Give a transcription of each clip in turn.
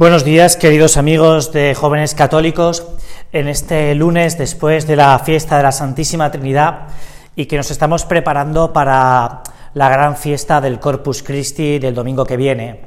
Buenos días, queridos amigos de jóvenes católicos, en este lunes después de la fiesta de la Santísima Trinidad y que nos estamos preparando para la gran fiesta del Corpus Christi del domingo que viene,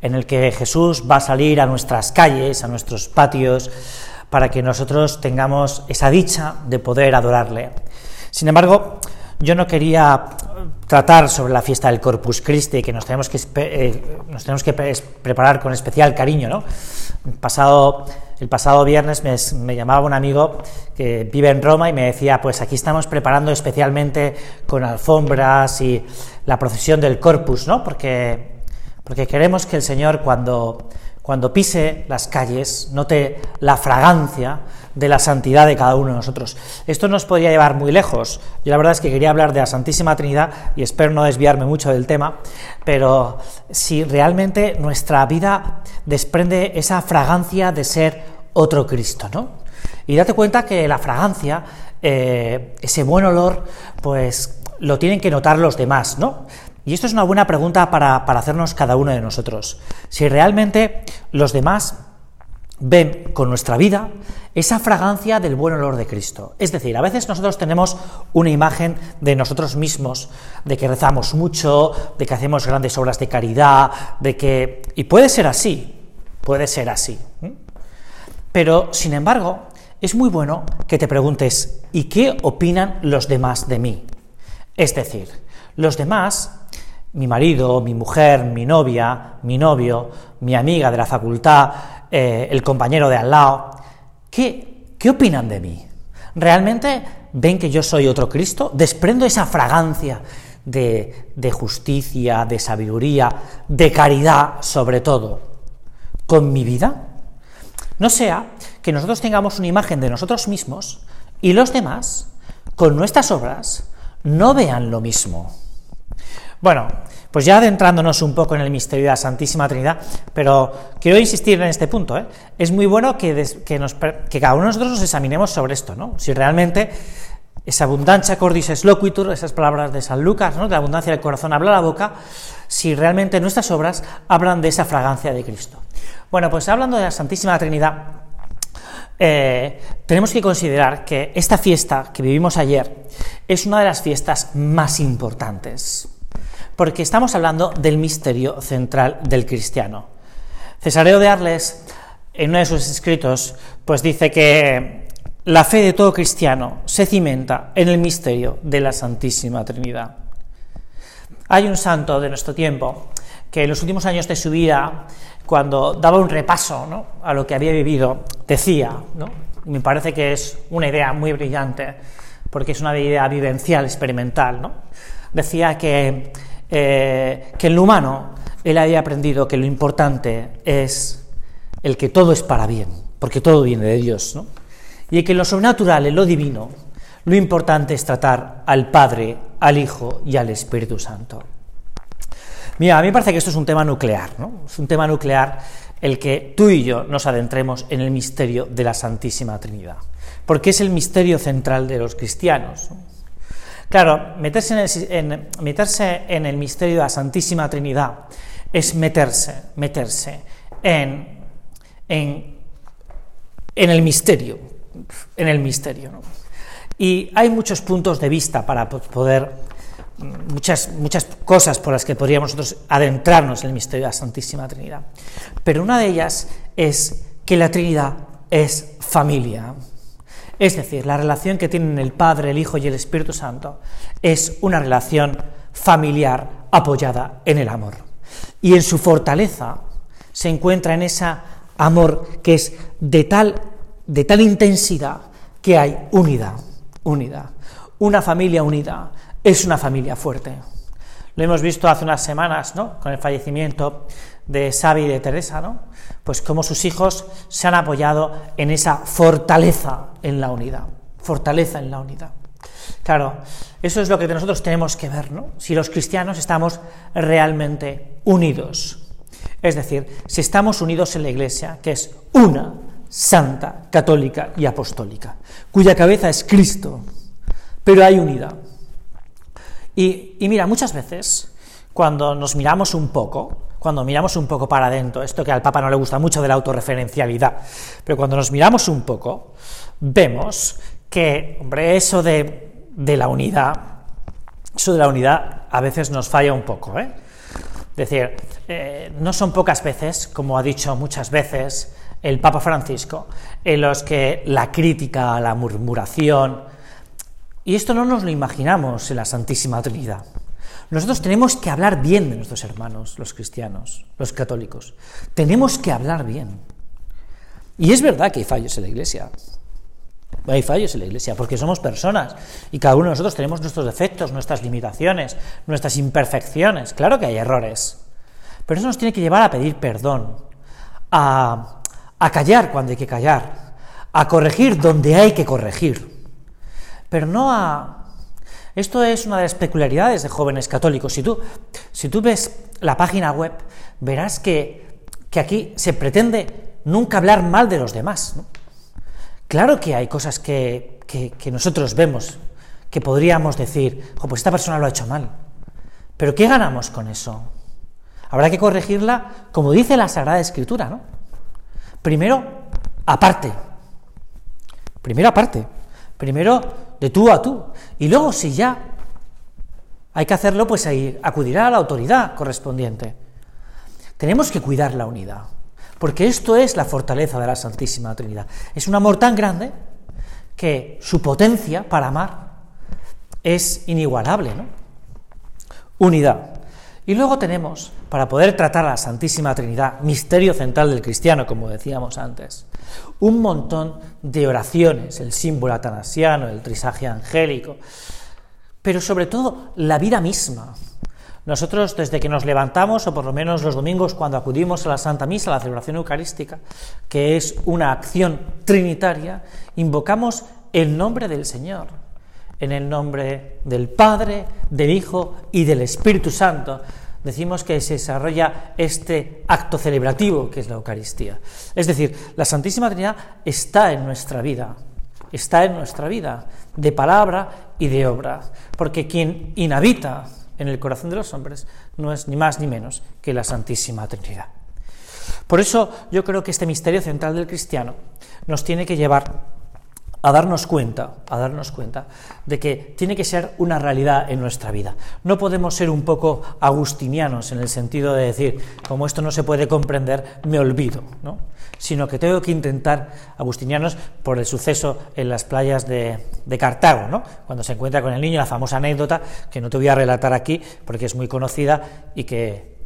en el que Jesús va a salir a nuestras calles, a nuestros patios, para que nosotros tengamos esa dicha de poder adorarle. Sin embargo, yo no quería tratar sobre la fiesta del Corpus Christi, que nos tenemos que, eh, nos tenemos que preparar con especial cariño. ¿no? El, pasado, viernes me, me, llamaba un amigo que vive en Roma y me decía, pues aquí estamos preparando especialmente con alfombras y la procesión del Corpus, ¿no? porque, porque queremos que el Señor cuando cuando pise las calles, note la fragancia de la santidad de cada uno de nosotros. Esto nos podría llevar muy lejos. Yo la verdad es que quería hablar de la Santísima Trinidad y espero no desviarme mucho del tema, pero si realmente nuestra vida desprende esa fragancia de ser otro Cristo, ¿no? Y date cuenta que la fragancia, eh, ese buen olor, pues lo tienen que notar los demás, ¿no? Y esto es una buena pregunta para, hacernos cada uno de nosotros. Si realmente los demás ven con nuestra vida esa fragancia del buen olor de Cristo. Es decir, a veces nosotros tenemos una imagen de nosotros mismos, de que rezamos mucho, de que hacemos grandes obras de caridad, de que... Y puede ser así, puede ser así. Pero, sin embargo, es muy bueno que te preguntes, ¿y qué opinan los demás de mí? Es decir, los demás mi marido, mi mujer, mi novia, mi novio, mi amiga de la facultad, eh, el compañero de al lado, ¿qué, ¿qué opinan de mí? ¿Realmente ven que yo soy otro Cristo? ¿Desprendo esa fragancia de, de justicia, de sabiduría, de caridad sobre todo, con mi vida? No sea que nosotros tengamos una imagen de nosotros mismos y los demás, con nuestras obras, no vean lo mismo. Bueno, pues ya adentrándonos un poco en el misterio de la Santísima Trinidad, pero quiero insistir en este punto, ¿eh? es muy bueno que, cada uno de nosotros nos examinemos sobre esto, ¿no? Si realmente esa abundancia cordis es loquitur, esas palabras de San Lucas, ¿no? de la abundancia del corazón habla la boca, si realmente nuestras obras hablan de esa fragancia de Cristo. Bueno, pues hablando de la Santísima Trinidad, eh, tenemos que considerar que esta fiesta que vivimos ayer es una de las fiestas más importantes porque estamos hablando del misterio central del cristiano. Cesareo de Arles, en uno de sus escritos, pues dice que la fe de todo cristiano se cimenta en el misterio de la Santísima Trinidad. Hay un santo de nuestro tiempo que en los últimos años de su vida, cuando daba un repaso a lo que había vivido, decía, me parece que es una idea muy brillante, porque es una idea vivencial, experimental, ¿no? decía que eh, que en lo humano él había aprendido que lo importante es el que todo es para bien, porque todo viene de Dios, ¿no? Y que en lo sobrenatural, en lo divino, lo importante es tratar al Padre, al Hijo y al Espíritu Santo. Mira, a mí me parece que esto es un tema nuclear, ¿no? Es un tema nuclear el que tú y yo nos adentremos en el misterio de la Santísima Trinidad, porque es el misterio central de los cristianos. Claro, meterse en el, misterio de la Santísima Trinidad es meterse, meterse en, en, el misterio, en el misterio. Y hay muchos puntos de vista para poder, muchas, muchas cosas por las que podríamos nosotros adentrarnos en el misterio de la Santísima Trinidad. Pero una de ellas es que la Trinidad es familia. Es decir, la relación que tienen el Padre, el Hijo y el Espíritu Santo es una relación familiar apoyada en el amor. Y en su fortaleza se encuentra en ese amor que es de tal, de tal intensidad que hay unidad, unidad. Una familia unida es una familia fuerte. Lo hemos visto hace unas semanas, ¿no? Con el fallecimiento de Xavi y de Teresa, ¿no? Pues cómo sus hijos se han apoyado en esa fortaleza en la unidad, fortaleza en la unidad. Claro, eso es lo que nosotros tenemos que ver, ¿no? Si los cristianos estamos realmente unidos. Es decir, si estamos unidos en la Iglesia, que es una, santa, católica y apostólica, cuya cabeza es Cristo, pero hay unidad. Y, y mira, muchas veces, cuando nos miramos un poco, cuando miramos un poco para adentro, esto que al Papa no le gusta mucho de la autorreferencialidad, pero cuando nos miramos un poco, vemos que, hombre, eso de, de la unidad, eso de la unidad a veces nos falla un poco, ¿eh? Es decir, eh, no son pocas veces, como ha dicho muchas veces el Papa Francisco, en los que la crítica, la murmuración, y esto no nos lo imaginamos en la Santísima Trinidad. Nosotros tenemos que hablar bien de nuestros hermanos, los cristianos, los católicos. Tenemos que hablar bien. Y es verdad que hay fallos en la Iglesia. Hay fallos en la Iglesia, porque somos personas y cada uno de nosotros tenemos nuestros defectos, nuestras limitaciones, nuestras imperfecciones. Claro que hay errores. Pero eso nos tiene que llevar a pedir perdón, a, a callar cuando hay que callar, a corregir donde hay que corregir, pero no a... Esto es una de las peculiaridades de jóvenes católicos. Si tú, si tú ves la página web, verás que, que aquí se pretende nunca hablar mal de los demás. Claro que hay cosas que, que, nosotros vemos, que podríamos decir, pues esta persona lo ha hecho mal. Pero ¿qué ganamos con eso? Habrá que corregirla como dice la Sagrada Escritura, ¿no? Primero, aparte. Primero aparte. Primero de tú a tú. Y luego, si ya hay que hacerlo, pues ahí acudirá a la autoridad correspondiente. Tenemos que cuidar la unidad, porque esto es la fortaleza de la Santísima Trinidad. Es un amor tan grande que su potencia para amar es inigualable, ¿no? Unidad. Y luego tenemos, para poder tratar a la Santísima Trinidad, misterio central del cristiano, como decíamos antes, un montón de oraciones, el símbolo atanasiano, el trisaje angélico, pero sobre todo la vida misma. Nosotros, desde que nos levantamos, o por lo menos los domingos cuando acudimos a la Santa Misa, a la celebración eucarística, que es una acción trinitaria, invocamos el nombre del Señor en el nombre del Padre, del Hijo y del Espíritu Santo. Decimos que se desarrolla este acto celebrativo que es la Eucaristía. Es decir, la Santísima Trinidad está en nuestra vida, está en nuestra vida, de palabra y de obra, porque quien inhabita en el corazón de los hombres no es ni más ni menos que la Santísima Trinidad. Por eso yo creo que este misterio central del cristiano nos tiene que llevar a darnos cuenta, a darnos cuenta de que tiene que ser una realidad en nuestra vida. No podemos ser un poco agustinianos en el sentido de decir, como esto no se puede comprender, me olvido, ¿no? sino que tengo que intentar, agustinianos, por el suceso en las playas de, Cartago, ¿no? cuando se encuentra con el niño, la famosa anécdota, que no te voy a relatar aquí porque es muy conocida y que...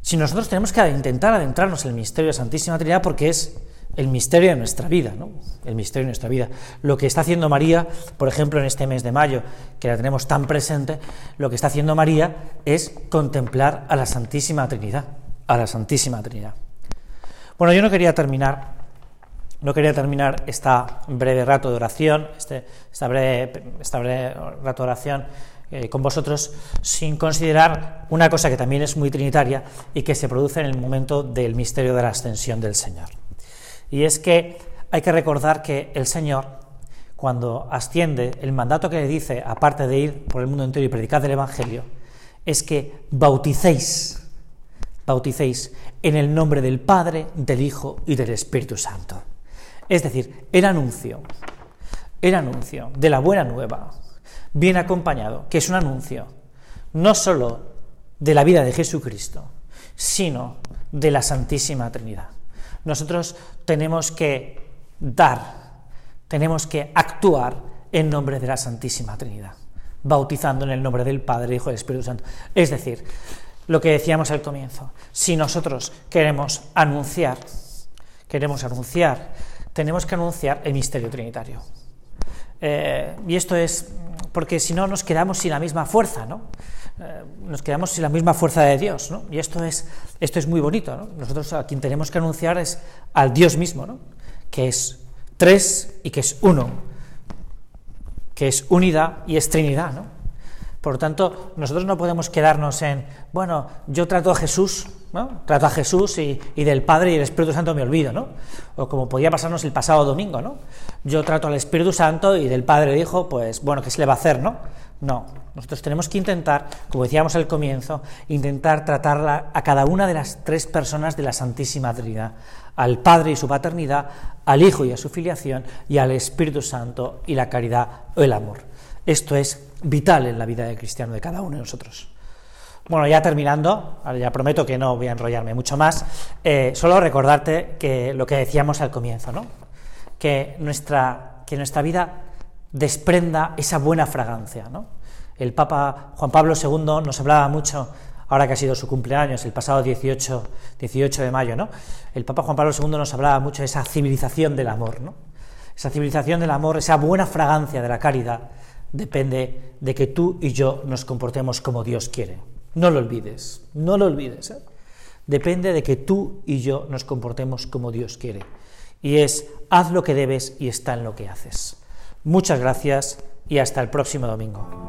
Si nosotros tenemos que intentar adentrarnos en el misterio de Santísima Trinidad porque es el misterio de nuestra vida, ¿no? El misterio de nuestra vida. Lo que está haciendo María, por ejemplo, en este mes de mayo, que la tenemos tan presente, lo que está haciendo María es contemplar a la Santísima Trinidad, a la Santísima Trinidad. Bueno, yo no quería terminar, no quería terminar esta breve rato de oración, este, esta, breve, rato de oración eh, con vosotros sin considerar una cosa que también es muy trinitaria y que se produce en el momento del misterio de la ascensión del Señor. Y es que hay que recordar que el Señor, cuando asciende, el mandato que le dice, aparte de ir por el mundo entero y predicar el Evangelio, es que bauticéis, bauticéis en el nombre del Padre, del Hijo y del Espíritu Santo. Es decir, el anuncio, el anuncio de la buena nueva, bien acompañado, que es un anuncio no sólo de la vida de Jesucristo, sino de la Santísima Trinidad. Nosotros tenemos que dar, tenemos que actuar en nombre de la Santísima Trinidad, bautizando en el nombre del Padre, Hijo y Espíritu Santo. Es decir, lo que decíamos al comienzo, si nosotros queremos anunciar, queremos anunciar, tenemos que anunciar el misterio trinitario. Eh, y esto es porque si no nos quedamos sin la misma fuerza, ¿no? Eh, nos quedamos sin la misma fuerza de Dios, ¿no? Y esto es, esto es muy bonito, ¿no? Nosotros a quien tenemos que anunciar es al Dios mismo, ¿no? Que es tres y que es uno, que es unidad y es trinidad, ¿no? Por tanto, nosotros no podemos quedarnos en, bueno, yo trato a Jesús, ¿no? Trato a Jesús y, del Padre y el Espíritu Santo me olvido, ¿no? O como podía pasarnos el pasado domingo, ¿no? Yo trato al Espíritu Santo y del Padre y Hijo, pues bueno, ¿qué se le va a hacer, no? No, nosotros tenemos que intentar, como decíamos al comienzo, intentar tratar a cada una de las tres personas de la Santísima Trinidad, al Padre y su paternidad, al Hijo y a su filiación, y al Espíritu Santo y la caridad o el amor. Esto es vital en la vida del cristiano de cada uno de nosotros. Bueno, ya terminando, ya prometo que no voy a enrollarme mucho más, eh, solo recordarte que lo que decíamos al comienzo, ¿no? que, nuestra, que nuestra vida desprenda esa buena fragancia. ¿no? El Papa Juan Pablo II nos hablaba mucho, ahora que ha sido su cumpleaños, el pasado 18, 18 de mayo, ¿no? el Papa Juan Pablo II nos hablaba mucho de esa civilización del amor. ¿no? Esa civilización del amor, esa buena fragancia de la caridad, depende de que tú y yo nos comportemos como Dios quiere. No lo olvides, no lo olvides. ¿eh? Depende de que tú y yo nos comportemos como Dios quiere. Y es, haz lo que debes y está en lo que haces. Muchas gracias y hasta el próximo domingo.